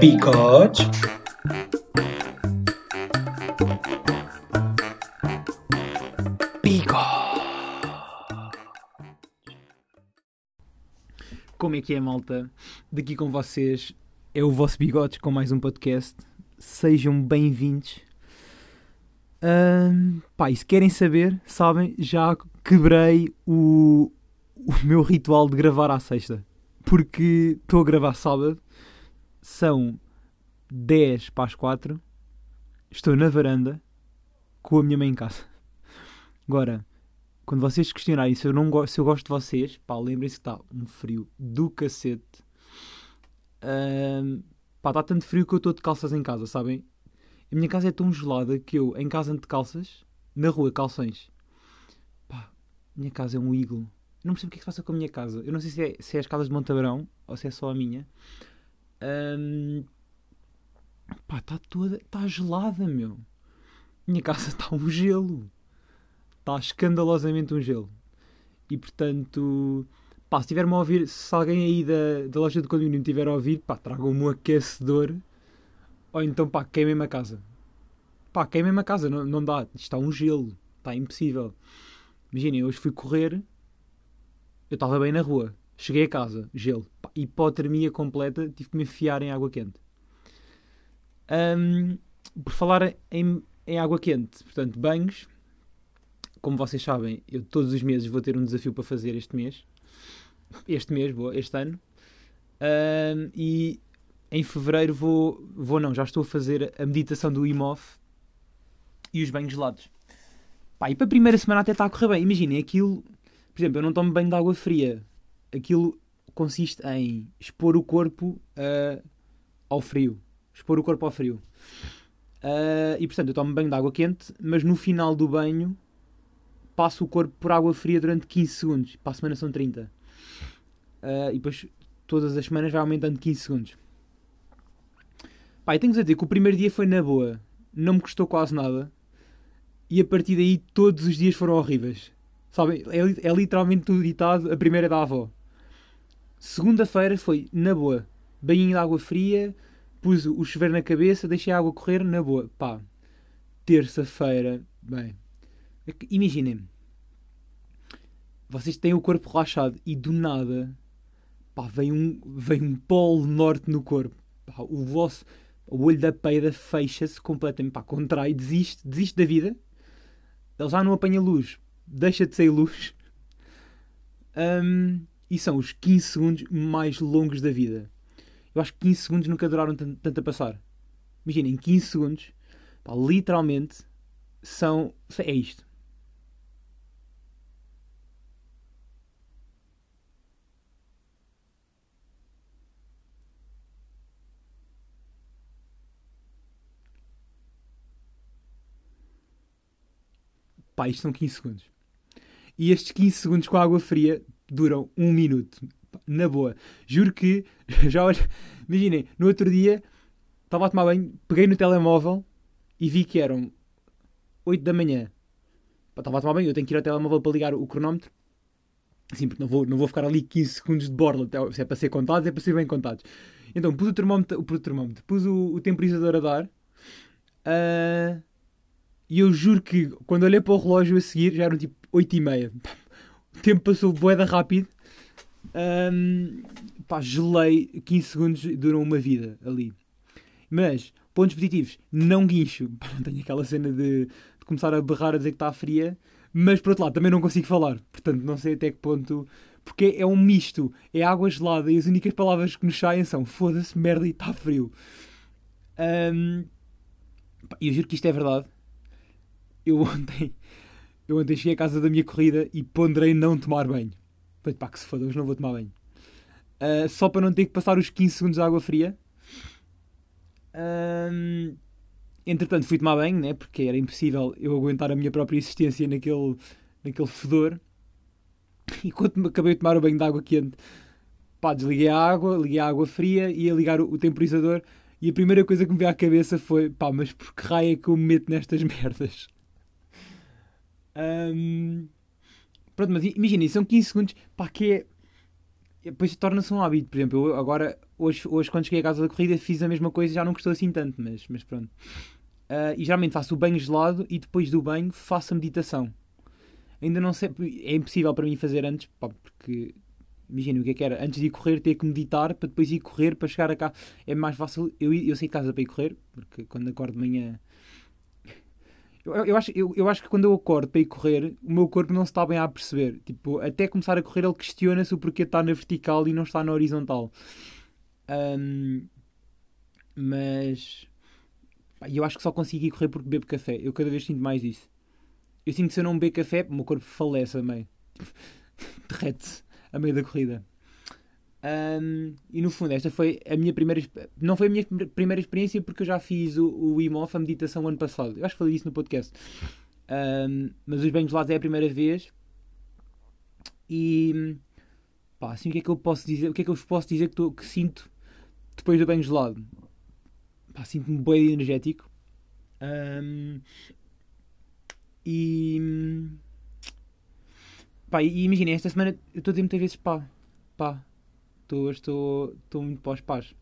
Bigode. Como é que é, malta? Daqui com vocês é o vosso Bigodes com mais um podcast. Sejam bem-vindos. Ahm, pá, e se querem saber, sabem, já quebrei o, o meu ritual de gravar à sexta. Porque estou a gravar sábado, são 10 para as 4, estou na varanda com a minha mãe em casa. Agora, quando vocês questionarem se eu, não go- se eu gosto de vocês, pá, lembrem-se que está um frio do cacete. Ahm, pá, está tanto frio que eu estou de calças em casa, sabem? A minha casa é tão gelada que eu, em casa ando de calças, na rua, calções. Pá, minha casa é um iglo. Eu não percebo o que é que se passa com a minha casa. Eu não sei se é, se é as casas de Montabrão ou se é só a minha. Ahm, pá, está toda. Está gelada, meu. Minha casa está um gelo. Está escandalosamente um gelo. E portanto, pá, se tiver-me a ouvir, se alguém aí da, da loja de condomínio tiver a ouvir, pá, tragam-me um aquecedor ou então, pá, queimem-me a casa. Pá, queimem-me a casa, não, não dá. Está um gelo, está impossível. Imaginem, hoje fui correr, eu estava bem na rua, cheguei a casa, gelo, hipotermia completa, tive que me enfiar em água quente. Ahm, por falar em, em água quente, portanto, banhos, como vocês sabem, eu todos os meses vou ter um desafio para fazer este mês. Este mês, vou, este ano. Ahm, e em fevereiro vou, vou não, já estou a fazer a meditação do IMOF e os banhos gelados. Pá, e para a primeira semana até está a correr bem. Imaginem, aquilo, por exemplo, eu não tomo banho de água fria. Aquilo consiste em expor o corpo ah, ao frio. Expor o corpo ao frio. Ah, e portanto, eu tomo banho de água quente, mas no final do banho passo o corpo por água fria durante 15 segundos. Para a semana são 30. Ah, e depois todas as semanas vai aumentando 15 segundos. Pá, tenho-vos a dizer que o primeiro dia foi na boa. Não me custou quase nada. E a partir daí todos os dias foram horríveis. Sabem? É, é literalmente tudo ditado. A primeira é da avó. Segunda-feira foi na boa. Banhinho de água fria. Pus o chuveiro na cabeça. Deixei a água correr na boa. Pá. Terça-feira. Bem. Imaginem. Vocês têm o corpo relaxado e do nada pá, vem um, vem um polo norte no corpo. Pá, o vosso o olho da peida fecha-se completamente. Pá, contrai, desiste, desiste da vida. Ele já não apanha luz, deixa de sair luz. Hum, e são os 15 segundos mais longos da vida. Eu acho que 15 segundos nunca duraram tan- tanto a passar. Imaginem, 15 segundos, pá, literalmente, são. É isto. Pá, isto são 15 segundos. E estes 15 segundos com água fria duram um minuto. Na boa. Juro que já olha. Imaginem, no outro dia estava a tomar banho, peguei no telemóvel e vi que eram 8 da manhã. Estava a tomar banho, eu tenho que ir ao telemóvel para ligar o cronómetro. Sim, porque não vou, não vou ficar ali 15 segundos de borla. Se é para ser contados, é para ser bem contados. Então pus o termómetro, o, termómetro, pus o, o temporizador a dar. Ah, e eu juro que quando olhei para o relógio a seguir já eram tipo 8 e meia. O tempo passou boeda rápido. Ahm, pá, gelei 15 segundos duram uma vida ali. Mas, pontos positivos, não guincho. Não tenho aquela cena de, de começar a berrar a dizer que está fria. Mas por outro lado, também não consigo falar. Portanto, não sei até que ponto. Porque é um misto. É água gelada e as únicas palavras que nos saem são foda-se, merda e está frio. Ahm, pá, eu juro que isto é verdade. Eu ontem, eu ontem cheguei à casa da minha corrida e ponderei não tomar banho. Falei, pá, que se foda, hoje não vou tomar banho. Ah, só para não ter que passar os 15 segundos de água fria. Ahm, entretanto, fui tomar banho, né? Porque era impossível eu aguentar a minha própria existência naquele, naquele fedor. E quando acabei de tomar o banho de água quente, pá, desliguei a água, liguei a água fria, ia ligar o, o temporizador. E a primeira coisa que me veio à cabeça foi, pá, mas por que raio é que eu me meto nestas merdas? Ahm, Pronto, mas imaginem, são 15 segundos, pá, que é depois torna-se um hábito. Por exemplo, eu agora, hoje, hoje quando cheguei à casa da corrida, fiz a mesma coisa e já não gostou assim tanto, mas, mas pronto. Uh, e geralmente faço o banho gelado e depois do banho faço a meditação. Ainda não sei, é impossível para mim fazer antes, pá, porque imagina o que é que era, antes de ir correr ter que meditar para depois ir correr para chegar a casa. É mais fácil, eu, eu sair de casa para ir correr, porque quando acordo de manhã eu, eu, acho, eu, eu acho que quando eu acordo para ir correr, o meu corpo não se está bem a perceber. Tipo, até começar a correr, ele questiona-se o porquê está na vertical e não está na horizontal. Um, mas eu acho que só consigo ir correr porque bebo café. Eu cada vez sinto mais isso. Eu sinto que se eu não beber café, o meu corpo falece a meio. Derrete-se a meio da corrida. Um, e no fundo, esta foi a minha primeira. Não foi a minha primeira experiência porque eu já fiz o, o IMOF, a meditação, ano passado. Eu acho que falei isso no podcast. Um, mas os banhos lados é a primeira vez. E. Pá, assim, o que é que eu posso dizer? O que é que eu vos posso dizer que, tô, que sinto depois do banho gelado? Pá, sinto-me bem energético. Um, e. Pá, e imaginem, esta semana eu estou a dizer muitas vezes pá, pá, estou, estou, estou muito para os pás.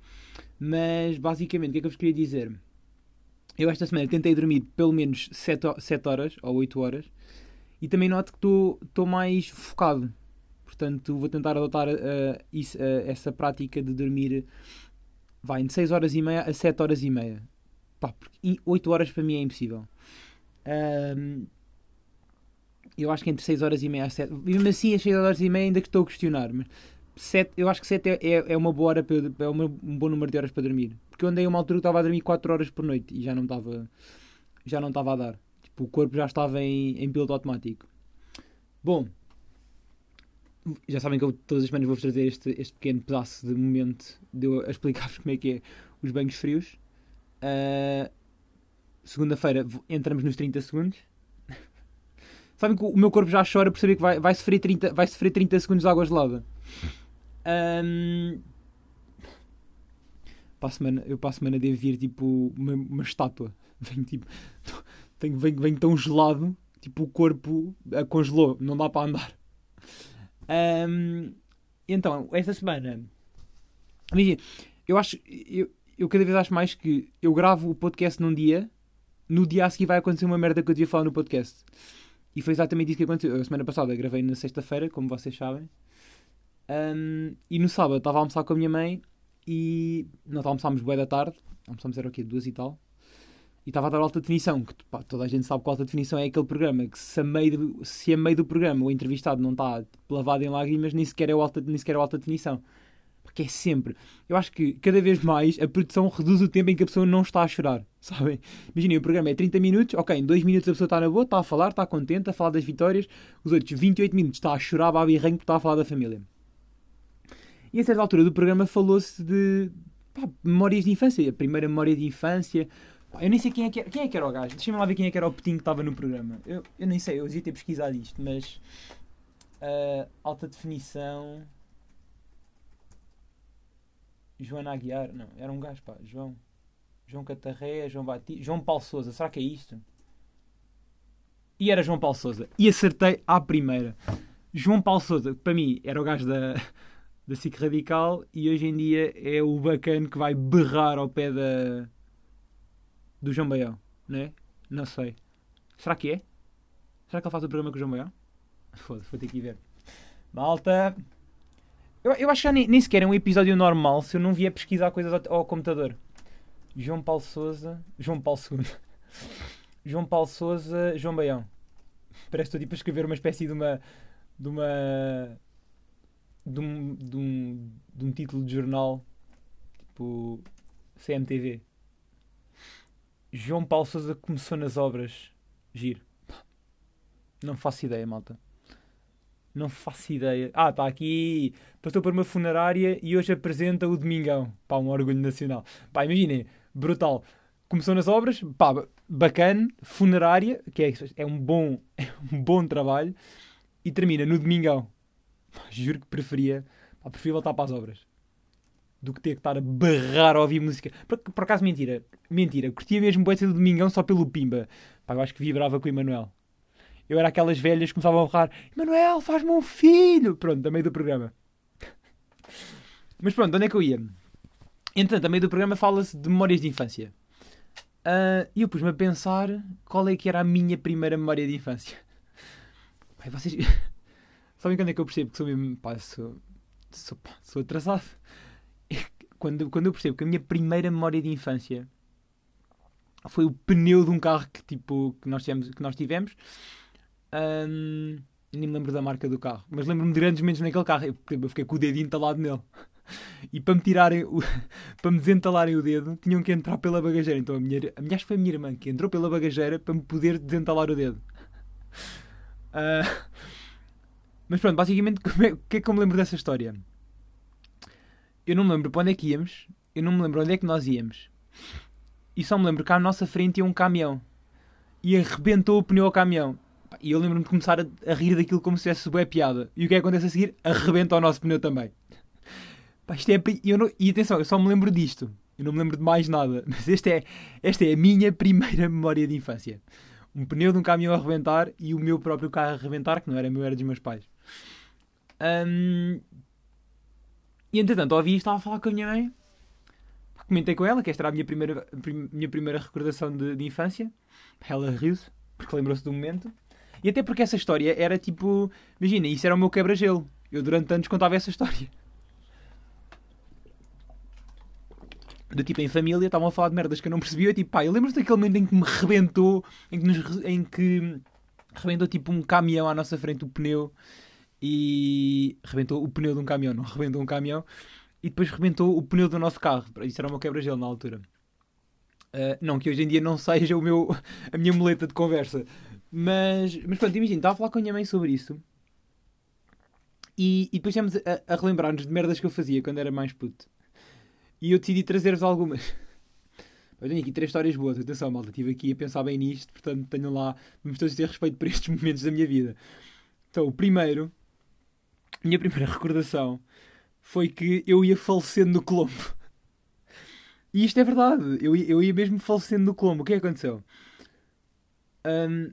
Mas basicamente, o que é que eu vos queria dizer? Eu esta semana tentei dormir pelo menos 7, 7 horas ou 8 horas e também noto que estou, estou mais focado. Portanto, vou tentar adotar uh, isso, uh, essa prática de dormir vai, de 6 horas e meia a 7 horas e meia. Pá, porque 8 horas para mim é impossível. Um, eu acho que entre 6 horas e meia a 7. Mesmo assim, as 6 horas e meia ainda que estou a questionar. Mas sete, eu acho que 7 é, é, é, uma boa hora para, é um bom número de horas para dormir. Porque eu andei uma altura que estava a dormir 4 horas por noite e já não estava já não estava a dar. Tipo, o corpo já estava em, em piloto automático. Bom, já sabem que eu todas as semanas vou trazer este, este pequeno pedaço de momento de eu explicar-vos como é que é os banhos frios. Uh, Segunda-feira entramos nos 30 segundos. Sabem que o meu corpo já chora por saber que vai, vai, sofrer, 30, vai sofrer 30 segundos de água gelada. Um, para semana, eu para a semana devo vir tipo uma, uma estátua. Venho tipo. Tenho, venho, venho tão gelado, tipo o corpo congelou, não dá para andar. Um, então, esta semana. Imagina, eu acho. Eu, eu cada vez acho mais que eu gravo o podcast num dia, no dia a seguir vai acontecer uma merda que eu devia falar no podcast. E foi exatamente isso que aconteceu. A semana passada gravei na sexta-feira, como vocês sabem. Um, e no sábado estava a almoçar com a minha mãe e nós almoçámos bué da tarde, almoçámos era o quê? Duas e tal. E estava a dar alta definição, que pá, toda a gente sabe que alta definição é aquele programa que se a meio do, se a meio do programa o entrevistado não está tipo, lavado em lágrimas, nem sequer é o alta, nem sequer é alta definição. Porque é sempre. Eu acho que cada vez mais a produção reduz o tempo em que a pessoa não está a chorar. Sabem? Imaginem, o programa é 30 minutos, ok, em 2 minutos a pessoa está na boa, está a falar, está contente, a falar das vitórias. Os outros 28 minutos está a chorar, baba e ranho porque está a falar da família. E a certa altura do programa falou-se de pá, memórias de infância. A primeira memória de infância. Eu nem sei quem é que era, quem é que era o gajo. Deixa-me lá ver quem é que era o petinho que estava no programa. Eu, eu nem sei, eu devia ter pesquisado isto, mas. Uh, alta definição. Joana Aguiar. Não, era um gajo, pá. João. João Catarré, João Batista. João Paulo Souza. Será que é isto? E era João Paulo Souza. E acertei à primeira. João Paulo Souza, para mim, era o gajo da, da SIC Radical e hoje em dia é o bacana que vai berrar ao pé da do João Baião, não é? Não sei. Será que é? Será que ele faz o programa com o João Baião? Foda-se, vou ter que ir ver. Malta! Eu, eu acho que nem, nem sequer é um episódio normal se eu não vier pesquisar coisas ao, ao computador. João Paulo Souza. João Paulo II. João Paulo Souza, João Baião. Parece que estou tipo a escrever uma espécie de uma. de uma de um, de um, de um título de jornal tipo CMTV. João Paulo Souza começou nas obras. Giro. Não faço ideia, malta. Não faço ideia. Ah, está aqui. Passou por uma funerária e hoje apresenta o Domingão. Pá, um orgulho nacional. Pá, imaginem. Brutal. Começou nas obras. Pá, bacana. Funerária, que é, é, um, bom, é um bom trabalho. E termina no Domingão. Juro que preferia. Pá, preferia voltar para as obras. Do que ter que estar a barrar a ouvir música. Por, por acaso, mentira. Mentira. Curtia mesmo boa do Domingão só pelo Pimba. Pá, eu acho que vibrava com o Emanuel. Eu era aquelas velhas que começavam a berrar: Emanuel, faz-me um filho! Pronto, a meio do programa. Mas pronto, onde é que eu ia? Entretanto, a meio do programa fala-se de memórias de infância. Ah, E eu pus-me a pensar qual é que era a minha primeira memória de infância. Pai, vocês... Sabem quando é que eu percebo que sou mesmo... Pá, sou, sou, pá, sou atrasado. Quando, quando eu percebo que a minha primeira memória de infância foi o pneu de um carro que, tipo, que, nós, tivemos, que nós tivemos. Ahm, nem me lembro da marca do carro, mas lembro-me de grandes momentos naquele carro. Eu, eu fiquei com o dedinho entalado nele. E para me tirarem, o- para me desentalarem o dedo, tinham que entrar pela bagageira. Então a minha, a minha acho que foi a minha irmã que entrou pela bagageira para me poder desentalar o dedo. Ah, mas pronto, basicamente, é- o que é que eu me lembro dessa história? Eu não me lembro para onde é que íamos, eu não me lembro onde é que nós íamos. E só me lembro que à nossa frente ia um caminhão. E arrebentou o pneu ao caminhão. E eu lembro-me de começar a, a rir daquilo como se fosse boa piada. E o que é que acontece a seguir? Arrebenta o nosso pneu também. Pá, isto é, eu não- e atenção, eu só me lembro disto. Eu não me lembro de mais nada. Mas este é, esta é a minha primeira memória de infância. Um pneu de um caminhão a arrebentar e o meu próprio carro a arrebentar, que não era meu, era dos meus pais. Ahm, E entretanto, ouvi isto, estava a falar com a minha mãe. Comentei com ela que esta era a minha primeira, prim- minha primeira recordação de, de infância. Ela riu-se, porque lembrou-se do momento. E até porque essa história era tipo. Imagina, isso era o meu quebra-gelo. Eu durante anos contava essa história. Do tipo, em família, estavam a falar de merdas que eu não percebia. Eu tipo, pá, eu lembro-me daquele momento em que me rebentou, em que, nos, em que rebentou tipo um caminhão à nossa frente, o pneu. E rebentou o pneu de um caminhão, não rebentou um caminhão. E depois rebentou o pneu do nosso carro. Isso era meu quebra-gelo na altura. Uh, não que hoje em dia não seja o meu, a minha muleta de conversa. Mas, mas pronto, imagina, estava a falar com a minha mãe sobre isso. E, e depois estamos a, a relembrar-nos de merdas que eu fazia quando era mais puto. E eu decidi trazer-vos algumas. Eu tenho aqui três histórias boas. Atenção, malta, estive aqui a pensar bem nisto. Portanto, tenham lá. Vamos todos ter respeito por estes momentos da minha vida. Então, o primeiro. Minha primeira recordação foi que eu ia falecendo no Colombo. E isto é verdade. Eu, eu ia mesmo falecendo no Colombo. O que é que aconteceu? Hum,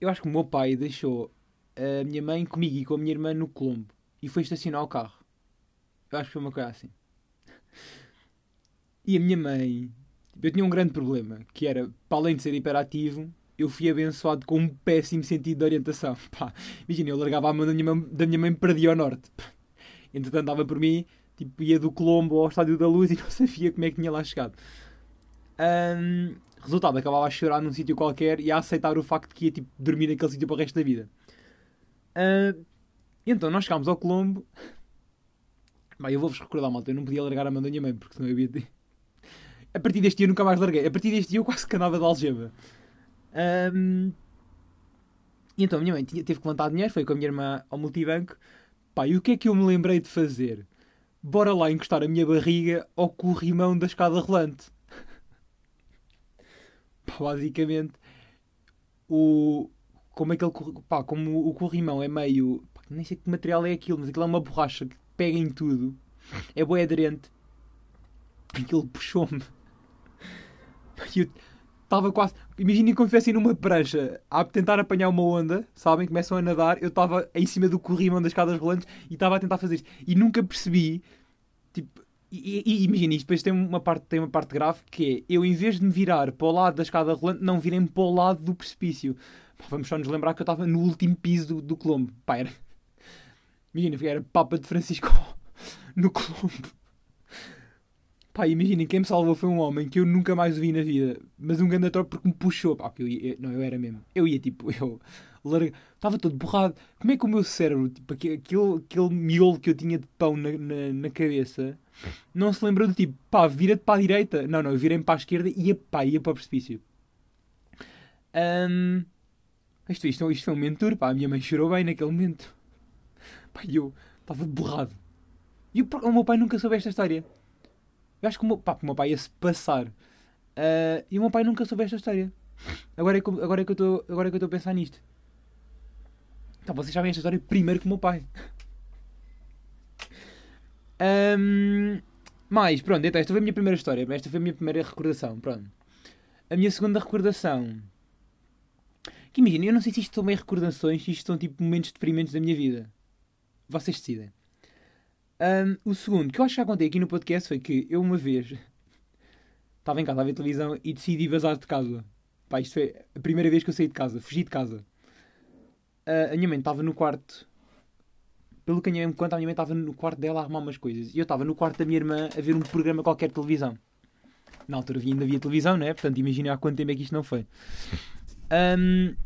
eu acho que o meu pai deixou a minha mãe comigo e com a minha irmã no Colombo. E foi estacionar o carro. Eu acho que foi uma coisa assim. E a minha mãe... Eu tinha um grande problema. Que era, para além de ser hiperativo, eu fui abençoado com um péssimo sentido de orientação. Pá, imagina, eu largava a mão da minha mãe, da minha mãe ao norte. Entretanto, dava por mim, tipo, ia do Colombo ao Estádio da Luz e não sabia como é que tinha lá chegado. Ahm, resultado, acabava a chorar num sítio qualquer e a aceitar o facto de que ia tipo, dormir naquele sítio para o resto da vida. Então nós chegámos ao Colombo. Eu vou-vos recordar, malta, eu não podia largar a mão da minha mãe, porque senão eu ia. A partir deste dia eu nunca mais larguei. A partir deste dia eu quase que andava de algema. E então a minha mãe tinha- teve que levantar dinheiro, foi com a minha irmã ao multibanco. Pá, e o que é que eu me lembrei de fazer? Bora lá encostar a minha barriga ao corrimão da escada rolante. Pá, basicamente, o... Como aquele... cor- Pá, como o corrimão é meio... pá, nem sei que material é aquilo, mas aquilo é uma borracha que pega em tudo. É boa aderente. Aquilo puxou-me. Eu estava quase... Imaginem como se estivessem numa prancha a tentar apanhar uma onda, sabem? Começam a nadar. Eu estava em cima do corrimão das escadas rolantes e estava a tentar fazer isto. E nunca percebi, tipo... E, e, imagina, isto depois tem uma, parte, tem uma parte grave que é eu, em vez de me virar para o lado da escada rolante, não virem para o lado do precipício. Pá, vamos só nos lembrar que eu estava no último piso do, do Colombo. Pá, era... Imagina, era Papa de Francisco no Colombo. Pá, imaginem, quem me salvou foi um homem que eu nunca mais vi na vida. Mas um grande ator porque me puxou. Pá, eu ia, não, eu era mesmo. Eu ia tipo, eu larga... estava todo borrado. Como é que o meu cérebro, tipo, aque- aquele, aquele miolo que eu tinha de pão na, na, na cabeça, não se lembrou do tipo, pá, vira-te para a direita. Não, não, eu virei-me para a esquerda e ia, pá, ia para o precipício. Ahm, isto, isto, isto foi um mentor, pá, a minha mãe chorou bem naquele momento. Pá, eu estava borrado. E o, o meu pai nunca soube esta história. Eu acho que o meu, pá, o meu pai ia se passar. Ah, e o meu pai nunca soube esta história. Agora é que, agora é que eu estou agora é que eu estou a pensar nisto. Então vocês sabem esta história primeiro que o meu pai. Ahm, mais, pronto, então esta foi a minha primeira história. Esta foi a minha primeira recordação. Pronto. A minha segunda recordação. Que imagina, eu não sei se isto são bem recordações, se isto são tipo momentos deprimentes da minha vida. Vocês decidem. Um, o segundo, que eu acho que já contei aqui no podcast, foi que eu uma vez estava em casa a ver televisão e decidi vazar de casa. Pá, isto foi a primeira vez que eu saí de casa, fugi de casa. Uh, a minha mãe estava no quarto. Pelo que a minha mãe me conta, a minha mãe estava no quarto dela a arrumar umas coisas. E eu estava no quarto da minha irmã a ver um programa qualquer de televisão. Na altura ainda havia televisão, não é? Portanto, imagina há quanto tempo é que isto não foi. Um,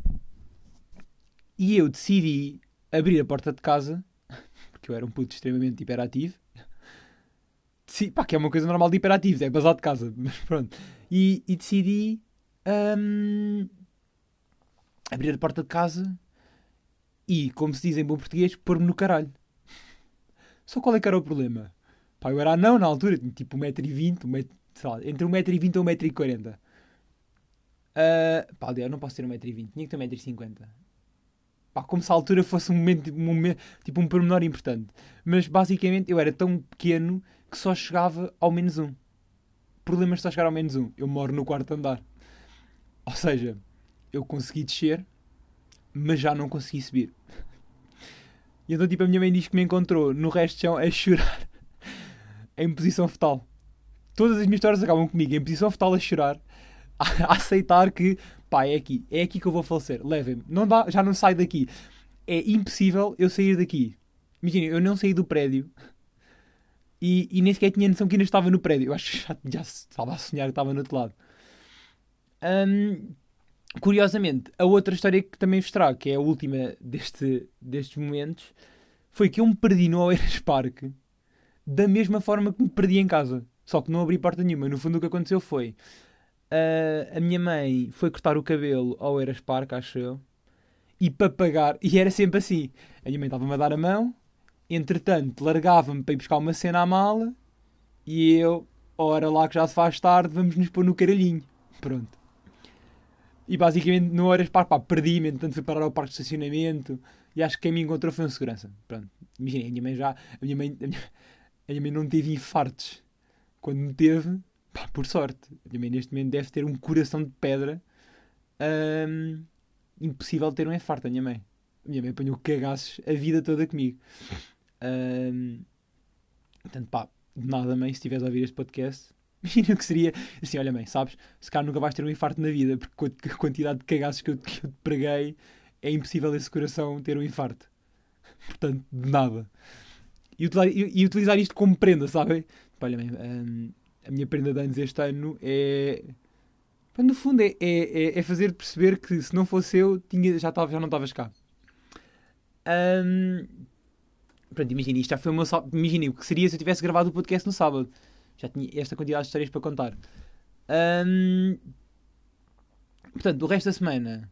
e eu decidi abrir a porta de casa, porque eu era um puto extremamente hiperativo. Decidi, pá, que é uma coisa normal de hiperativos, é basado de casa, mas pronto. E, e decidi um, abrir a porta de casa e, como se diz em bom português, pôr-me no caralho. Só qual é que era o problema? Pá, eu era anão na altura, tipo 1,20m, um lá, entre 1,20m e 1,40m. Uh, pá, aliás, não posso ter 1,20m, tinha que ter 1,50m. Pá, como se a altura fosse um momento, um momento, tipo um pormenor importante. Mas basicamente eu era tão pequeno que só chegava ao menos um. Problemas só chegar ao menos um. Eu moro no quarto andar. Ou seja, eu consegui descer, mas já não consegui subir. E então, tipo, a minha mãe diz que me encontrou no resto de chão a chorar em posição fetal. Todas as minhas histórias acabam comigo em posição fetal a chorar, a, aceitar que, pá, é aqui, é aqui que eu vou falecer, levem-me. Não dá, já não saio daqui. É impossível eu sair daqui. Imaginem, eu não saí do prédio e, e nem sequer tinha noção que ainda estava no prédio. Eu acho que já, já estava a sonhar que estava no outro lado. Um, curiosamente, a outra história que também vos trago, que é a última deste, destes momentos, foi que eu me perdi no Oeiras Park da mesma forma que me perdi em casa. Só que não abri porta nenhuma. No fundo, o que aconteceu foi uh, a minha mãe foi cortar o cabelo ao Oeiras Park, acho eu, e para pagar, e era sempre assim: a minha mãe estava-me a dar a mão, entretanto, largava-me para ir buscar uma cena à mala, e eu, ora lá que já se faz tarde, vamos nos pôr no caralhinho. Pronto. E basicamente, no horas pá, pá perdi-me, entretanto fui parar ao parque de estacionamento e acho que quem me encontrou foi um segurança. Pronto. Imaginem, a minha mãe já. A minha mãe, a minha, a minha mãe não teve infartos. Quando me teve, pá, por sorte. Mãe neste momento deve ter um coração de pedra. Hum, impossível ter um infarto, a minha mãe. A minha mãe apanhou cagaços a vida toda comigo. Hum, portanto, pá, de nada, mãe, se estiveres a ouvir este podcast, Imagina o que seria assim: olha, mãe, sabes? Se calhar nunca vais ter um infarto na vida, porque a quantidade de cagaços que eu, que eu te preguei é impossível esse coração ter um infarto. Portanto, de nada. E utilizar, e, e utilizar isto como prenda, sabem? Olha, mãe, hum, a minha prenda de anos este ano é. No fundo, é, é, é fazer perceber que se não fosse eu, tinha, já, tava, já não estavas cá. Um, pronto, imagina, isto já foi o meu. Imagina o que seria se eu tivesse gravado o podcast no sábado já tinha esta quantidade de histórias para contar. Um, portanto, o resto da semana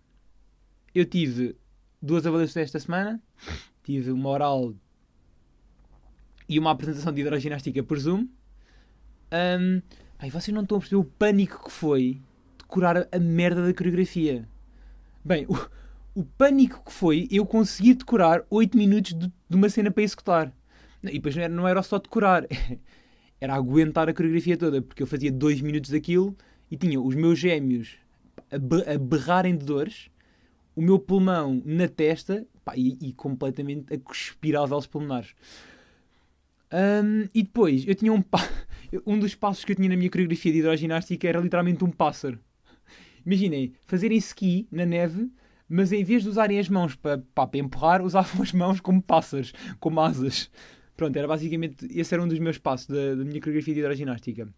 eu tive duas avaliações esta semana. Tive uma oral e uma apresentação de hidroginástica por Zoom. Um, ai, vocês não estão a perceber o pânico que foi decorar a merda da coreografia. Bem, o, o pânico que foi eu conseguir decorar 8 minutos de, de uma cena para executar. E depois não era, não era só decorar. era aguentar a coreografia toda, porque eu fazia dois minutos daquilo e tinha os meus gêmeos a, berrarem de dores, o meu pulmão na testa pá, e, e, completamente a cuspir pulmonares. Um, e depois, eu tinha um, um dos passos que eu tinha na minha coreografia de hidroginástica era literalmente um pássaro. Imaginem, fazerem ski na neve, mas em vez de usarem as mãos para, para empurrar, usavam as mãos como pássaros, como asas. Pronto, era basicamente. Esse era um dos meus passos da, da minha coreografia de hidroginástica.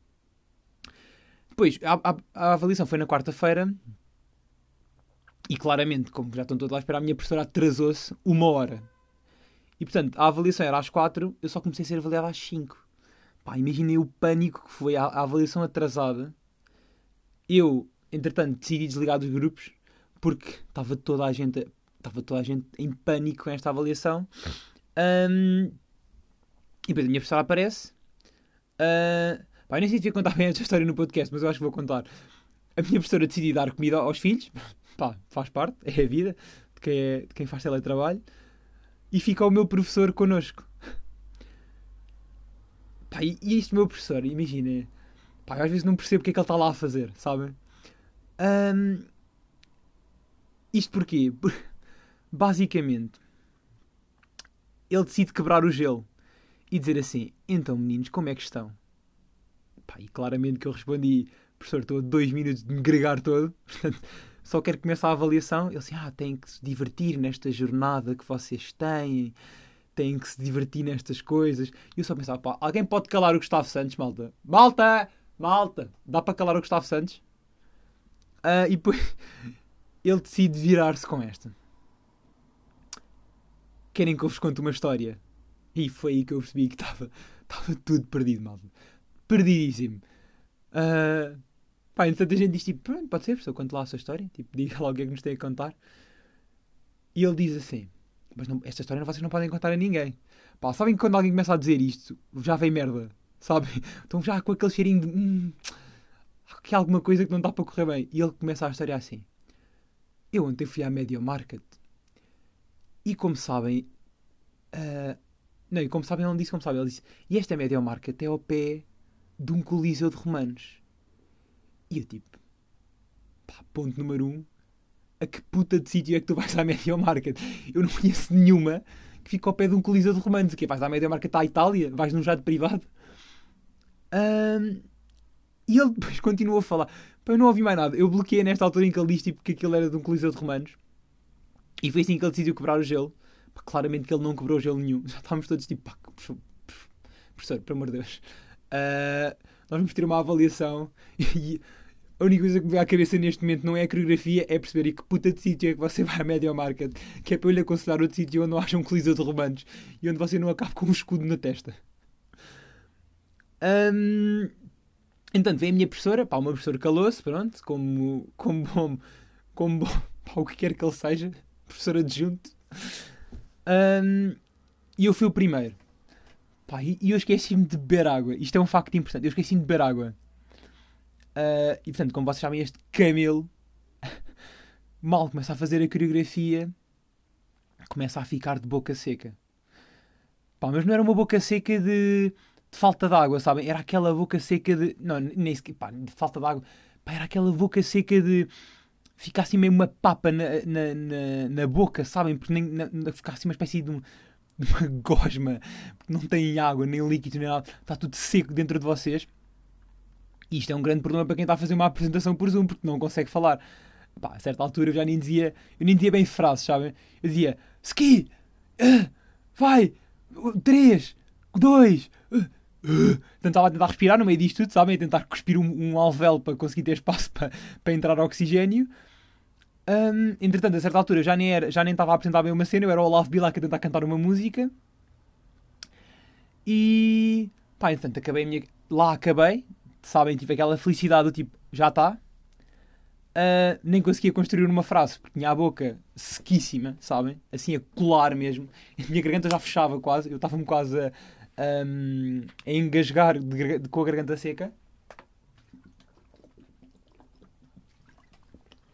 Depois, a, a, a avaliação foi na quarta-feira e claramente, como já estão todos lá a esperar, a minha professora atrasou-se uma hora. E portanto, a avaliação era às quatro, eu só comecei a ser avaliado às cinco. Pá, imaginei o pânico que foi a, a avaliação atrasada. Eu, entretanto, decidi desligar dos grupos porque estava toda a gente, estava toda a gente em pânico com esta avaliação. Um, e depois a minha professora aparece. Uh, pá, eu nem sei se devia contar bem esta história no podcast, mas eu acho que vou contar. A minha professora decidiu dar comida aos filhos. Pá, faz parte, é a vida de quem, é, de quem faz teletrabalho. E fica o meu professor connosco. Pá, e, e isto, meu professor, imagina. Pá, às vezes não percebo o que é que ele está lá a fazer, sabem? Um, isto porquê? Basicamente, ele decide quebrar o gelo e dizer assim: Então, meninos, como é que estão? Pá, e claramente que eu respondi: Professor, estou a dois minutos de me gregar todo, portanto, só quero começar a avaliação. Ele assim: Ah, têm que se divertir nesta jornada que vocês têm, têm que se divertir nestas coisas. E eu só pensava: Pá, alguém pode calar o Gustavo Santos, malta? Malta! Malta! Dá para calar o Gustavo Santos? Uh, e depois ele decide virar-se com esta. Querem que eu vos conte uma história? E foi aí que eu percebi que estava, tudo perdido, malta. Perdidíssimo. Uh, pá, então a gente diz tipo, pode ser, professor, conte lá a sua história. Tipo, diga lá o que é que nos tem a contar. E ele diz assim, mas não, esta história vocês não podem contar a ninguém. Pá, sabem que quando alguém começa a dizer isto, já vem merda. Sabem? Estão já com aquele cheirinho de... Hum, que há alguma coisa que não dá para correr bem. E ele começa a história assim. Eu ontem fui à Media Market e como sabem, uh, não, e como sabem, ele não disse como sabem, ele disse, e esta Media Market é ao pé de um coliseu de romanos. E eu tipo, pá, ponto número um, a que puta de sítio é que tu vais à Media Market? Eu não conheço nenhuma que fica ao pé de um coliseu de romanos. O quê? Vais à Media Market à Itália? Vais num jato privado? Um, e ele depois continuou a falar. Eu não ouvi mais nada. Eu bloqueei nesta altura em que ele disse tipo, que aquilo era de um coliseu de romanos. E foi assim que ele decidiu quebrar o gelo. Claramente que ele não quebrou gelo nenhum. Já estávamos todos tipo, pá, professor, pelo amor de Deus. Uh, nós vamos ter uma avaliação e a única coisa que me vem à cabeça neste momento não é a coreografia, é perceber que puta de sítio é que você vai à Media Market, que é para eu lhe aconselhar outro sítio onde não haja um coliseu de romanos e onde você não acabe com um escudo na testa. Um, Entanto, vem a minha professora, pá, uma professora calou-se, pronto, como, como bom, como bom, pá, o que quer que ele seja, professor adjunto. Um, e eu fui o primeiro. Pá, e eu esqueci-me de beber água. Isto é um facto importante. Eu esqueci-me de beber água. Uh, e portanto, como vocês sabem, este camelo mal começa a fazer a coreografia, começa a ficar de boca seca. Pá, mas não era uma boca seca de de falta de água, sabem? Era aquela boca seca de. Não, nem sequer. Pá, de falta de água. Pá, era aquela boca seca de. Ficar assim meio uma papa na, na, na, na boca, sabem? Porque nem. Na, ficar assim uma espécie de, um, de uma gosma. Porque não tem água, nem líquido, nem nada. Está tudo seco dentro de vocês. Isto é um grande problema para quem está a fazer uma apresentação por Zoom, porque não consegue falar. Pá, a certa altura eu já nem dizia. Eu nem dizia bem frases, sabem? Eu dizia: Ski! Uh, vai! 3, 2, uh, Tentava tentar respirar no meio disto tudo, sabem? Tentar cuspir um, um alvéolo para conseguir ter espaço para, para entrar oxigênio. Um, entretanto, a certa altura já nem, era, já nem estava a apresentar bem uma cena, eu era o Olaf Bilac a tentar cantar uma música. E pá, entretanto, acabei minha. Lá acabei, sabem? Tive aquela felicidade do tipo, já está. Uh, nem conseguia construir uma frase porque tinha a boca sequíssima, sabem? Assim a colar mesmo. A minha garganta já fechava quase, eu estava-me quase a, um, a engasgar de, de, com a garganta seca.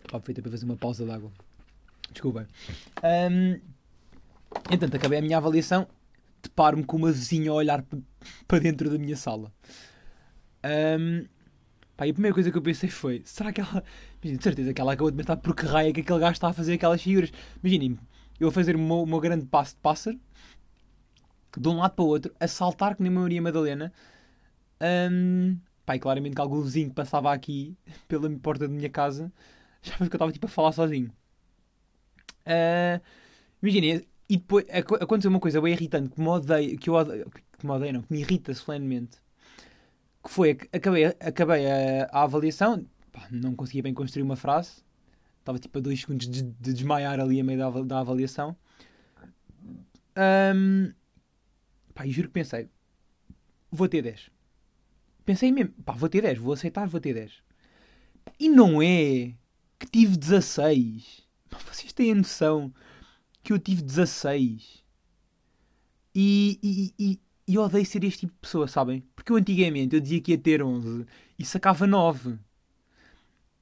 Aproveitei para fazer uma pausa de água. Desculpem. Um, acabei a minha avaliação. Deparo-me com uma vizinha a olhar para dentro da minha sala. Um, pá, e a primeira coisa que eu pensei foi: será que ela. Imagina, de certeza que ela acabou de pensar por que raio é que aquele gajo está a fazer aquelas figuras. Imaginem, eu a fazer o meu, o meu grande passo de pássaro de um lado para o outro, a saltar que nem uma Maria Madalena. Um, pá, e claramente que algum vizinho que passava aqui pela porta da minha casa já que eu estava tipo a falar sozinho. Uh, Imaginem, e depois aconteceu uma coisa bem irritante que me odeio, que eu odeio, que me não, que me irrita solenemente. Que foi, acabei, acabei a, a avaliação, pá, não conseguia bem construir uma frase, estava tipo a dois segundos de, de desmaiar ali a meio da, da avaliação. Um, Pá, juro que pensei, vou ter 10. Pensei mesmo, pá, vou ter 10, vou aceitar, vou ter 10. E não é que tive 16. Pá, vocês têm a noção que eu tive 16. E, e, e, e eu odeio ser este tipo de pessoa, sabem? Porque eu antigamente eu dizia que ia ter 11 e sacava 9.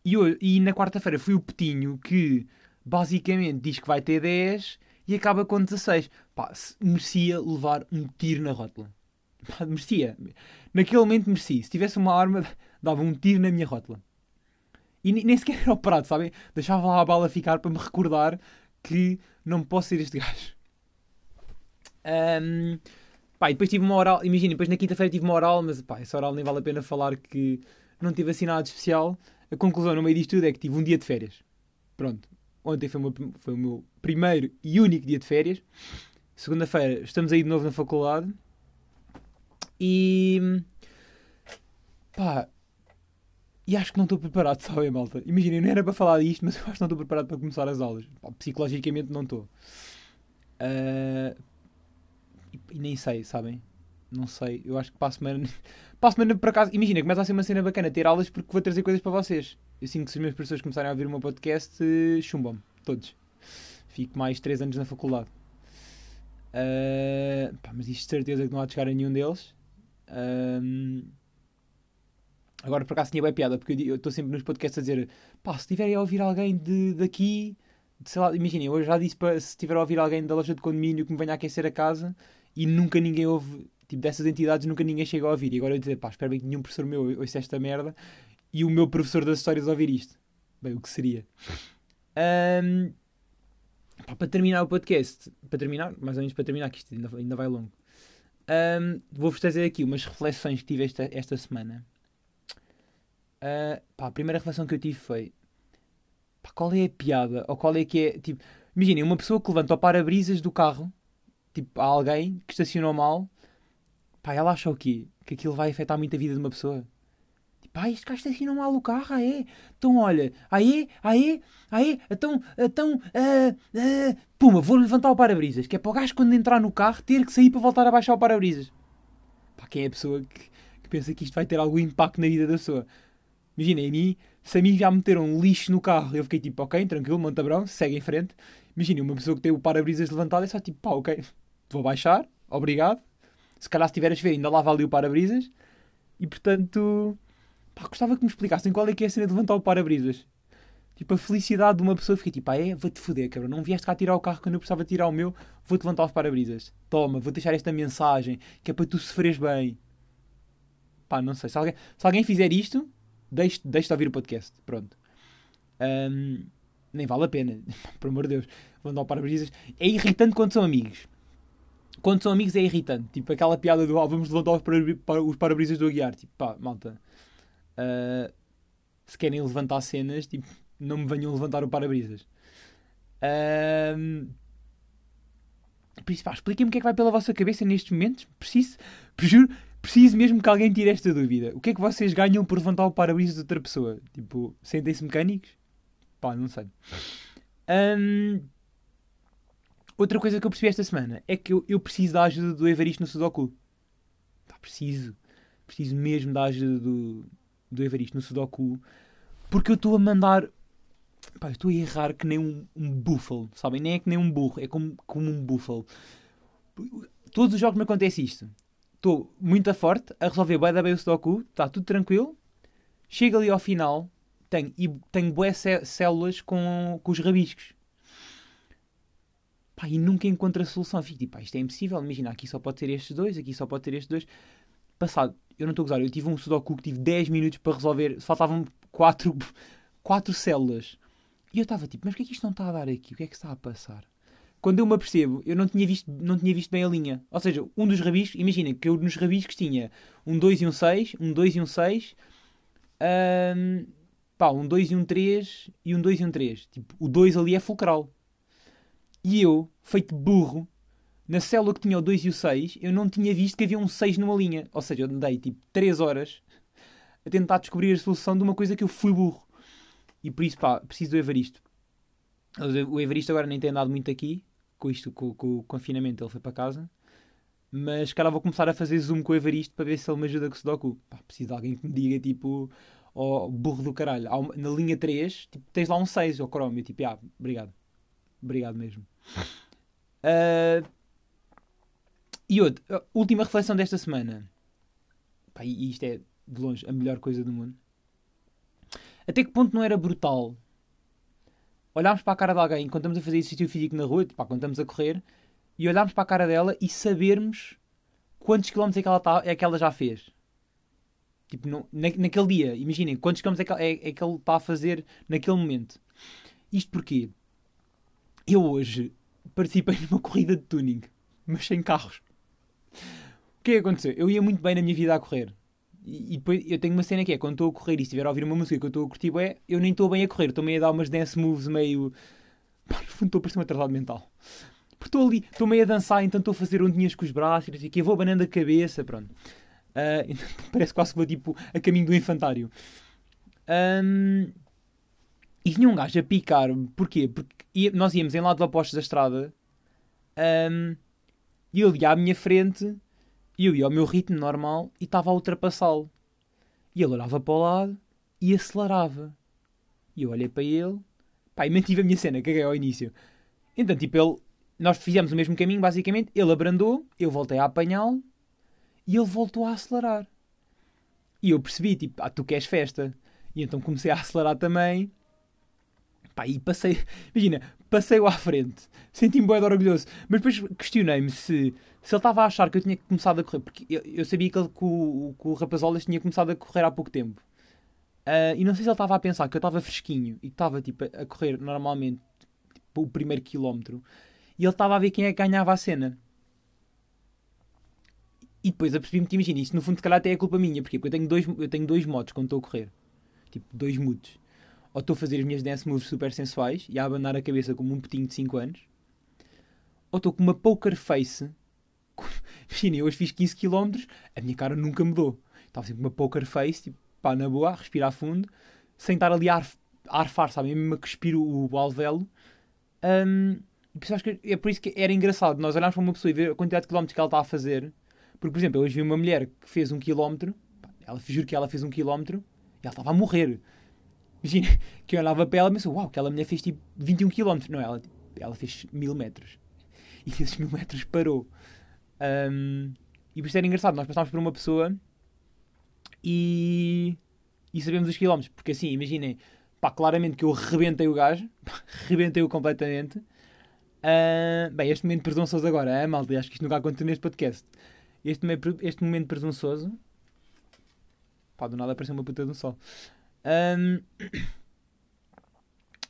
E, eu, e na quarta-feira fui o Petinho que basicamente diz que vai ter 10 e acaba com 16. Pá, merecia levar um tiro na rótula. Pá, merecia. Naquele momento merecia. Se tivesse uma arma, dava um tiro na minha rótula. E nem sequer era operado, sabem? Deixava lá a bala ficar para me recordar que não posso ser este gajo. Um, Pá, e depois tive uma oral, imagina, depois na quinta-feira tive uma oral, mas pá, essa oral nem vale a pena falar que não tive assim nada de especial. A conclusão no meio disto tudo é que tive um dia de férias. Pronto. Ontem foi o meu, foi o meu primeiro e único dia de férias. Segunda-feira estamos aí de novo na faculdade. E. pá. E acho que não estou preparado, sabe, malta? Imaginem, não era para falar disto, mas eu acho que não estou preparado para começar as aulas. Psicologicamente não estou. Uh, e, nem sei, sabem? Não sei. Eu acho que para a semana. para a semana, por acaso. Imagina, começa a ser uma cena bacana ter aulas porque vou trazer coisas para vocês. Eu sinto que se as minhas professores começarem a ouvir o meu podcast, chumbam-me. Todos. Fico mais 3 anos na faculdade. Uh, pá, mas isto de certeza que não há de chegar a nenhum deles. Uh, agora por acaso tinha bem piada, porque eu estou sempre nos podcasts a dizer: pá, se tiverem a ouvir alguém de, daqui, de, sei lá, imaginem, eu já disse para se tiver a ouvir alguém da loja de condomínio que me venha aquecer a casa e nunca ninguém ouve, tipo, dessas entidades nunca ninguém chega a ouvir. E agora eu dizer: pá, espero bem que nenhum professor meu ouça esta merda e o meu professor das histórias ouvir isto. Bem, o que seria? Um, Pá, para terminar o podcast, para terminar, mais ou menos para terminar, que isto ainda, ainda vai longo, um, vou-vos trazer aqui umas reflexões que tive esta, esta semana. Uh, pá, a primeira reflexão que eu tive foi: pá, qual é a piada? Ou qual é que é. Tipo, imaginem, uma pessoa que levanta o para-brisas do carro, tipo, a alguém que estacionou mal, pá, ela acha o quê? Que aquilo vai afetar muito a vida de uma pessoa. Pá, este gajo estacionou mal o carro, aí. Então, olha, aí, aí, aí, então, então, uh, uh, puma, vou levantar o para-brisas, que é para o gajo quando entrar no carro ter que sair para voltar a baixar o para-brisas. Pá, quem é a pessoa que, que, pensa que isto vai ter algum impacto na vida da pessoa? Imagina, a mim, se a mim já meteram lixo no carro, eu fiquei tipo, ok, tranquilo, monta brão, segue em frente. Imagina, uma pessoa que tem o para-brisas levantado é só tipo, pá, ok, vou baixar, obrigado. Se calhar se tiver a chover ainda lava ali o para-brisas. E portanto Pá, gostava que me explicassem qual é que é a cena de levantar o para-brisas. Tipo, a felicidade de uma pessoa fica tipo, ah é? Vou-te foder, cabrão. Não vieste cá tirar o carro quando eu precisava tirar o meu, vou-te levantar os para-brisas. Toma, vou deixar esta mensagem, que é para tu sofreres bem. Pá, não sei. Se alguém, se alguém fizer isto, deixe, deixe de ouvir o podcast. Pronto. Um, nem vale a pena. Por amor de Deus. Levantar o para-brisas. É irritante quando são amigos. Quando são amigos é irritante. Tipo, aquela piada do, oh, vamos levantar os para-brisas do Aguiar. Tipo, pá, malta Uh, se querem levantar cenas, tipo, não me venham levantar o para-brisas. Uh, isso, pá, expliquem-me o que é que vai pela vossa cabeça nestes momentos. Preciso, juro, preciso mesmo que alguém tire esta dúvida. O que é que vocês ganham por levantar o para-brisas de outra pessoa? Tipo, sentem-se mecânicos? Pá, não sei. Um, outra coisa que eu percebi esta semana é que eu, eu preciso da ajuda do Evaristo no Sudoku. Preciso. Preciso mesmo da ajuda do, do Evaristo no Sudoku, porque eu estou a mandar. Pá, eu estou a errar que nem um, um búfalo, sabem? Nem é que nem um burro, é como, como um búfalo. Todos os jogos me acontece isto. Estou muito forte a resolver bem da bem o Sudoku, está tudo tranquilo. Chego ali ao final, tenho, e tenho boas células com, com os rabiscos. Pá, e nunca encontro a solução. Fico tipo, isto é impossível. Imagina, aqui só pode ter estes dois, aqui só pode ter estes dois. Passado eu não estou a gozar, eu tive um sudoku que tive 10 minutos para resolver, faltavam 4, 4 células. E eu estava tipo, mas porquê é que isto não está a dar aqui? O que é que está a passar? Quando eu me apercebo, eu não tinha visto, não tinha visto bem a linha. Ou seja, um dos rabiscos, imaginem que eu nos rabiscos tinha um 2 e um 6, um 2 e um 6, um, pá, um 2 e um 3 e um 2 e um 3. Tipo, o 2 ali é fulcral. E eu, feito burro, na célula que tinha o 2 e o 6, eu não tinha visto que havia um 6 numa linha. Ou seja, eu andei tipo 3 horas a tentar descobrir a solução de uma coisa que eu fui burro. E por isso, pá, preciso do Evaristo. O Evaristo agora nem tem andado muito aqui, com isto, com, com o confinamento, ele foi para casa. Mas, cara, vou começar a fazer zoom com o Evaristo para ver se ele me ajuda com o Sudoku. Pá, preciso de alguém que me diga, tipo, ó, oh, burro do caralho. Na linha 3, tipo, tens lá um 6, ou oh, Tipo, ah, obrigado. Obrigado mesmo. Uh, E outra, última reflexão desta semana. Pá, e isto é, de longe, a melhor coisa do mundo. Até que ponto não era brutal olharmos para a cara de alguém quando estamos a fazer exercício físico na rua, pá, quando estamos a correr, e olharmos para a cara dela e sabermos quantos quilómetros é que ela, tá, é que ela já fez. Tipo, na, naquele dia, imaginem quantos quilómetros é que, é, é que ele está a fazer naquele momento. Isto porque eu hoje participei numa corrida de tuning, mas sem carros. O que é que aconteceu? Eu ia muito bem na minha vida a correr. E, depois eu tenho uma cena que é quando estou a correr e estiver a ouvir uma música que eu estou a curtir, é, eu nem estou bem a correr, estou meio a dar umas dance moves meio. Pá, no fundo estou a parecer um atrasado mental. Porque estou ali, estou meio a dançar, então estou a fazer ondinhas com os braços e assim, vou banando a cabeça, pronto. Uh, parece quase que vou tipo a caminho do infantário. Um, e tinha um gajo a picar, porquê? Porque nós íamos em lado opostos da estrada um, e ele ia à minha frente e eu ia ao meu ritmo normal e estava a ultrapassá-lo. E ele olhava para o lado e acelerava. E eu olhei para ele, pá, e mantive a minha cena, caguei ao início. Então, tipo, ele, nós fizemos o mesmo caminho, basicamente. Ele abrandou, eu voltei a apanhá-lo e ele voltou a acelerar. E eu percebi, tipo, ah, tu queres festa. E então comecei a acelerar também. Pá, e passei, imagina, passei-o à frente. Senti-me bem orgulhoso. Mas depois questionei-me se, se ele estava a achar que eu tinha começado a correr. Porque eu, eu sabia que, ele, que, o, que o Rapazolas tinha começado a correr há pouco tempo. Uh, e não sei se ele estava a pensar que eu estava fresquinho e que estava tipo, a correr normalmente tipo, o primeiro quilómetro. E ele estava a ver quem é que ganhava a cena. E depois apercebi-me que, imagina, isto no fundo, se calhar até é culpa minha. Porquê? Porque eu tenho dois, eu tenho dois modos quando estou a correr. Tipo, dois moods. Ou estou a fazer as minhas dance moves super sensuais e a abanar a cabeça como um putinho de 5 anos. Ou estou com uma poker face. Imagina, eu hoje fiz 15 km, a minha cara nunca mudou. Estava sempre com uma poker face, tipo, pá, na boa, a respirar fundo, sem estar ali a, arf, a arfar, sabe? Mesmo que respiro o, o alvéolo. Um, e que é por isso que era engraçado nós olharmos para uma pessoa e ver a quantidade de quilómetros que ela está a fazer porque, por exemplo, eu hoje vi uma mulher que fez um quilómetro, ela, juro que ela fez um quilómetro e ela estava a morrer. Imagina, que eu olhava para ela e pensava, uau, aquela mulher fez tipo 21 quilómetros. Não, ela, ela fez mil metros. E esses mil metros parou. Um, e por isso era engraçado, nós passámos por uma pessoa e, e sabemos os quilómetros. Porque assim, imaginem, pá, claramente que eu rebentei o gajo, rebentei-o completamente. Uh, bem, este momento presunçoso agora, é, malta? Acho que isto nunca aconteceu neste podcast este, este momento presunçoso. Pá, do nada apareceu uma puta de um sol. Um,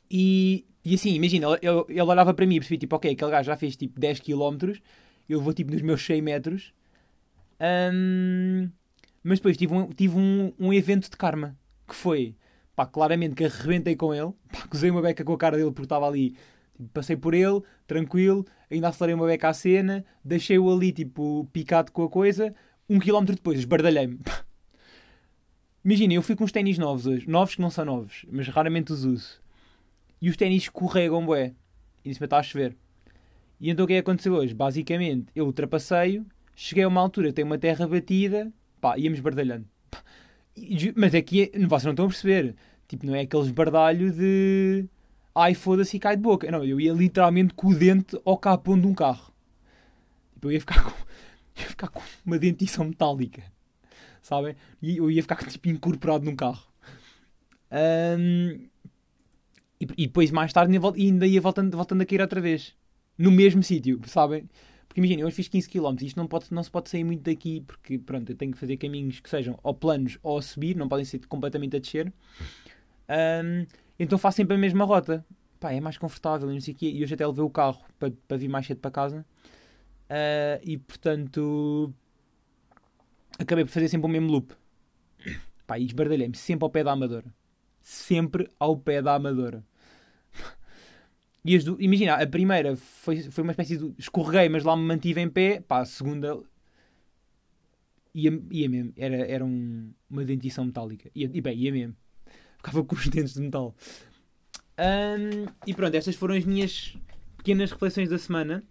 e, e assim, imagina, ele, ele olhava para mim e percebi, tipo, ok, aquele gajo já fez tipo 10 km, eu vou tipo nos meus 100 metros. Um, mas depois tive, um, tive um, um evento de karma, que foi, pá, claramente que arrebentei com ele, pá, usei uma beca com a cara dele porque estava ali Passei por ele, tranquilo, ainda acelerei uma beca à cena, deixei-o ali, tipo, picado com a coisa. Um quilómetro depois, esbardalhei-me. Imagina, eu fui com uns ténis novos hoje. Novos que não são novos, mas raramente os uso. E os ténis escorregam, bué. E disse-me, está a chover. E então o que é que aconteceu hoje? Basicamente, eu ultrapassei, cheguei a uma altura, tem uma terra batida, pá, íamos esbardalhando. Mas é que, vocês não estão a perceber. Tipo, não é aquele esbardalho de ai foda-se e cai de boca. Não, eu ia literalmente com o dente ao capão de um carro. Tipo, eu ia ficar com, ia ficar com uma dentição metálica. Sabem? E eu ia ficar tipo incorporado num carro. Um, e, e, depois mais tarde ainda ia voltando, voltando a cair outra vez. No mesmo sítio, sabem? Porque imagina, eu hoje fiz 15 km e isto não, pode, não se pode sair muito daqui porque pronto, eu tenho que fazer caminhos que sejam ou planos ou a subir, não podem ser completamente a descer. Um, então faço sempre a mesma rota. Pá, é mais confortável e não sei o quê. E hoje até levei o carro para, para vir mais cedo para casa. Uh, e portanto acabei por fazer sempre o mesmo loop. Pá, e esbardalhei-me sempre ao pé da Amadora. Sempre ao pé da Amadora. E do... imagina, a primeira foi, foi uma espécie de. Escorreguei, mas lá me mantive em pé. Pá, a segunda. Ia, ia mesmo. Era, era um, uma dentição metálica. Ia, e bem, ia mesmo ficava com os dentes de metal. Um, e pronto, estas foram as minhas pequenas reflexões da semana.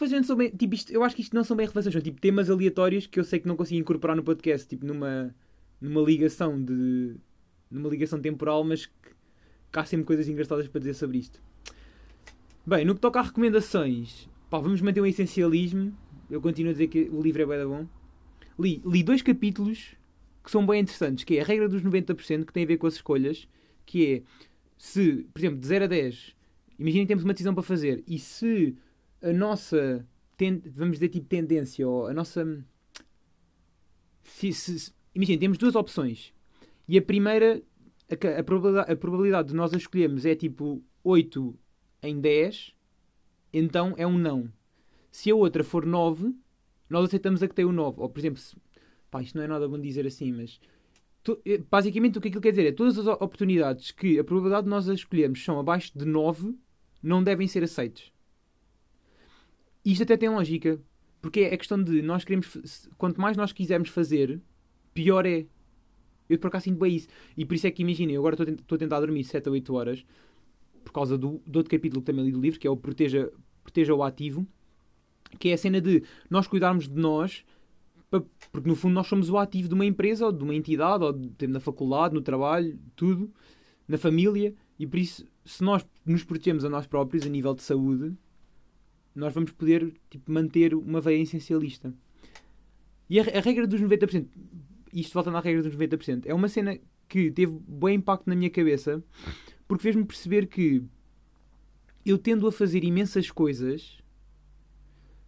Reflexões sobre. Tipo, isto, eu acho que isto não são bem reflexões, são tipo temas aleatórios que eu sei que não consigo incorporar no podcast, tipo numa, numa ligação de. numa ligação temporal, mas que, que há sempre coisas engraçadas para dizer sobre isto. Bem, no que toca a recomendações, pá, vamos manter o essencialismo. Eu continuo a dizer que o livro é bem bom. Li, li dois capítulos que são bem interessantes, que é a regra dos 90%, que tem a ver com as escolhas, que é, se, por exemplo, de 0 a 10, imaginem que temos uma decisão para fazer, e se a nossa, ten, vamos dizer, tipo tendência, ou a nossa... Se, se, imaginem, temos duas opções, e a primeira, a, a, probabilidade, a probabilidade de nós a escolhermos é tipo 8 em 10, então é um não. Se a outra for 9, nós aceitamos a que tem o 9. Ou, por exemplo, se, pá, isto não é nada bom dizer assim, mas eh, basicamente o que aquilo quer dizer é todas as oportunidades que a probabilidade de nós as escolhermos são abaixo de 9 não devem ser aceites. Isto até tem lógica, porque é a questão de nós queremos, quanto mais nós quisermos fazer, pior é. Eu por acaso sinto bem isso. E por isso é que imaginem, eu agora estou a tentar dormir 7 ou 8 horas por causa do, do outro capítulo que também li do livro, que é o Proteja, Proteja o Ativo, que é a cena de nós cuidarmos de nós, porque no fundo nós somos o ativo de uma empresa, ou de uma entidade, ou de, na faculdade, no trabalho, tudo, na família, e por isso, se nós nos protegemos a nós próprios a nível de saúde, nós vamos poder tipo, manter uma veia essencialista. E a, a regra dos 90%, isto voltando à regra dos 90%, é uma cena que teve bom impacto na minha cabeça porque fez-me perceber que eu tendo a fazer imensas coisas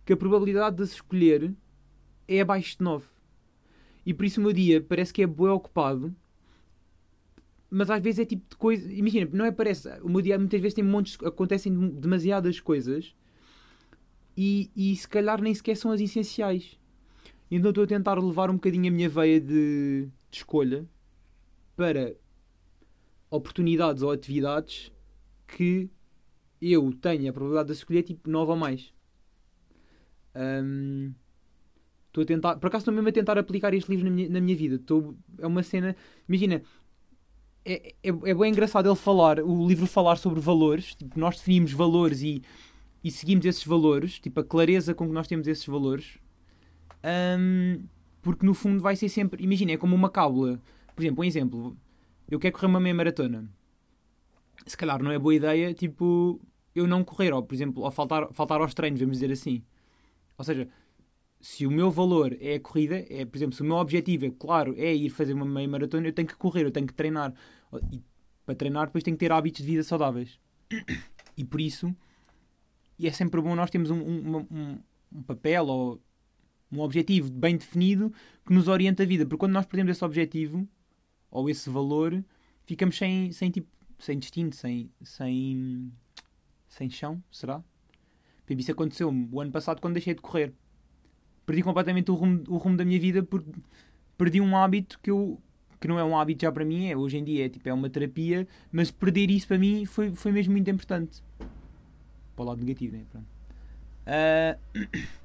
que a probabilidade de se escolher é abaixo de 9. E por isso o meu dia parece que é bem ocupado, mas às vezes é tipo de coisa. Imagina, não é parece. O meu dia muitas vezes tem montes. acontecem demasiadas coisas e, e se calhar nem sequer são as essenciais. Então estou a tentar levar um bocadinho a minha veia de, de escolha para oportunidades ou atividades que eu tenho a probabilidade de escolher tipo 9 ou mais. Um, estou a tentar, por acaso estou mesmo a tentar aplicar este livro na minha, na minha vida. É uma cena, imagina, é, é, é bem engraçado ele falar, o livro falar sobre valores. Tipo, nós definimos valores e, e seguimos esses valores, tipo a clareza com que nós temos esses valores um, porque no fundo vai ser sempre. Imagina, é como uma cábula. Por exemplo, um exemplo. Eu quero correr uma meia maratona. Se calhar não é boa ideia, tipo, eu não correr, ou por exemplo, ou faltar, faltar aos treinos, vamos dizer assim. Ou seja, se o meu valor é a corrida, é, por exemplo, se o meu objetivo é, claro, é ir fazer uma meia maratona, eu tenho que correr, eu tenho que treinar. E para treinar, depois tenho que ter hábitos de vida saudáveis. E por isso, e é sempre bom nós termos um, um, um, um papel ou um objetivo bem definido que nos orienta a vida. Porque quando nós perdemos esse objetivo ou esse valor, ficamos sem, sem, tipo, sem destino, sem, sem, sem chão, será? Isso aconteceu o ano passado quando deixei de correr. Perdi completamente o rumo, o rumo da minha vida porque perdi um hábito que eu que não é um hábito já para mim, é, hoje em dia é, tipo, é uma terapia, mas perder isso para mim foi, foi mesmo muito importante. Para o lado negativo, né? Pronto. Uh...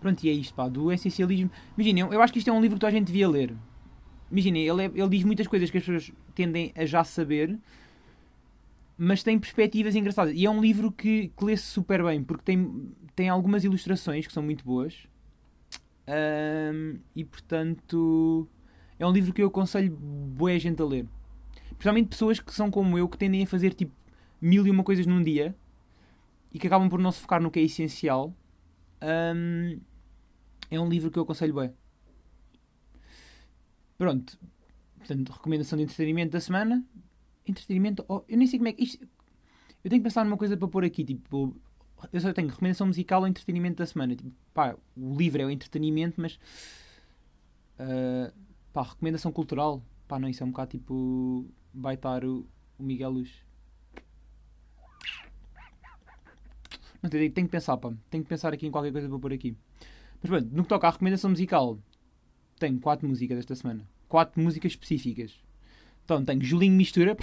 Pronto, e é isto, pá, do essencialismo. Imaginem, eu acho que isto é um livro que toda a gente devia ler. Imaginem, ele, é, ele diz muitas coisas que as pessoas tendem a já saber, mas tem perspectivas engraçadas. E é um livro que, que lê-se super bem, porque tem, tem algumas ilustrações que são muito boas. Um, e portanto, é um livro que eu aconselho boa gente a ler. Principalmente pessoas que são como eu, que tendem a fazer tipo mil e uma coisas num dia e que acabam por não se focar no que é essencial. Um, é um livro que eu aconselho bem. Pronto. Portanto, recomendação de entretenimento da semana. Entretenimento. Oh, eu nem sei como é que. Isto, eu tenho que pensar numa coisa para pôr aqui. Tipo, eu só tenho recomendação musical ou entretenimento da semana. Tipo, pá, o livro é o entretenimento, mas. Uh, pá, recomendação cultural. Pá, não, isso é um bocado tipo. Vai estar o, o Miguel Luz. Não tenho, tenho que pensar, pá. Tenho que pensar aqui em qualquer coisa para pôr aqui. Mas pronto, no que toca à recomendação musical, tenho quatro músicas esta semana. Quatro músicas específicas. Então tenho Julinho Mistura,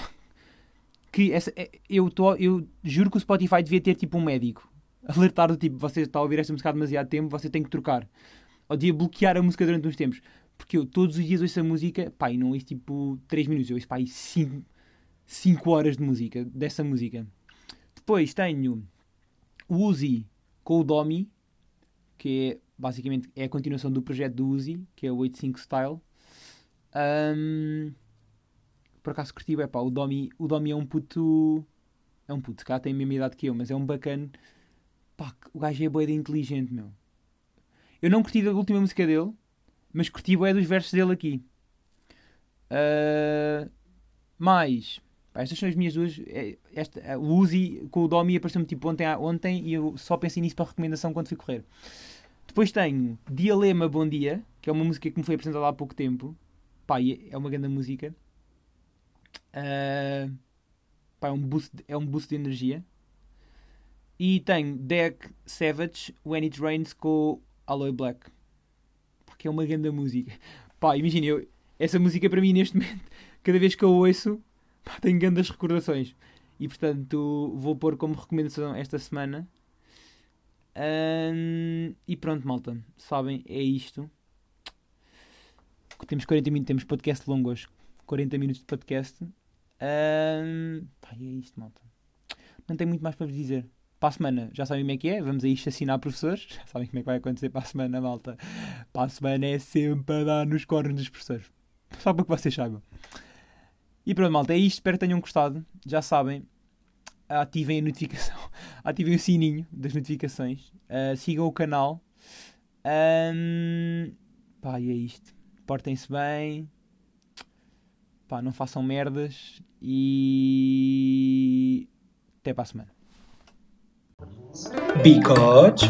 que essa, é, eu, tô, eu juro que o Spotify devia ter tipo um médico. Alertar do tipo, você está a ouvir esta música há demasiado tempo, você tem que trocar. Ou devia bloquear a música durante uns tempos. Porque eu todos os dias ouço a música, pá, e não ouço tipo 3 minutos, eu ouço pá, 5, 5 horas de música, dessa música. Depois tenho o Uzi com o Domi, que é basicamente é a continuação do projeto do Uzi, que é o 85 Style. Um, por acaso curti, é pá, o Domi, o Domi é um puto. É um puto, cá tem a mesma idade que eu, mas é um bacana. Pá, o gajo é boeda inteligente, meu. Eu não curti a última música dele, mas curti boé dos versos dele aqui. Uh, mais. Pá, estas são as minhas duas. É, esta, o Uzi com o Domi apareceu-me tipo ontem, ontem e eu só pensei nisso para recomendação quando fui correr. Depois tenho Dialema Bom Dia, que é uma música que me foi apresentada há pouco tempo. Pá, é uma grande música. Uh, pá, é, um boost, é um boost de energia. E tenho Deck Savage When It Rains com Aloe Black. Pá, que é uma grande música. Pá, imagina, eu, essa música para mim neste momento, cada vez que eu ouço, pá, tenho grandes recordações. E portanto vou pôr como recomendação esta semana. Hum, e pronto, malta. Sabem, é isto. Temos 40 minutos, temos podcast longo hoje. 40 minutos de podcast. Hum, pá, é isto, malta. Não tenho muito mais para vos dizer. Para a semana, já sabem como é que é. Vamos aí assassinar professores. Já sabem como é que vai acontecer para a semana, malta. Para a semana é sempre a dar nos cornos dos professores. Só para que vocês saibam. E pronto, malta, é isto. Espero que tenham gostado. Já sabem, ativem a notificação, ativem o sininho das notificações, uh, sigam o canal. Um, pá, e é isto. Portem-se bem. Pá, não façam merdas. E até para a semana. Because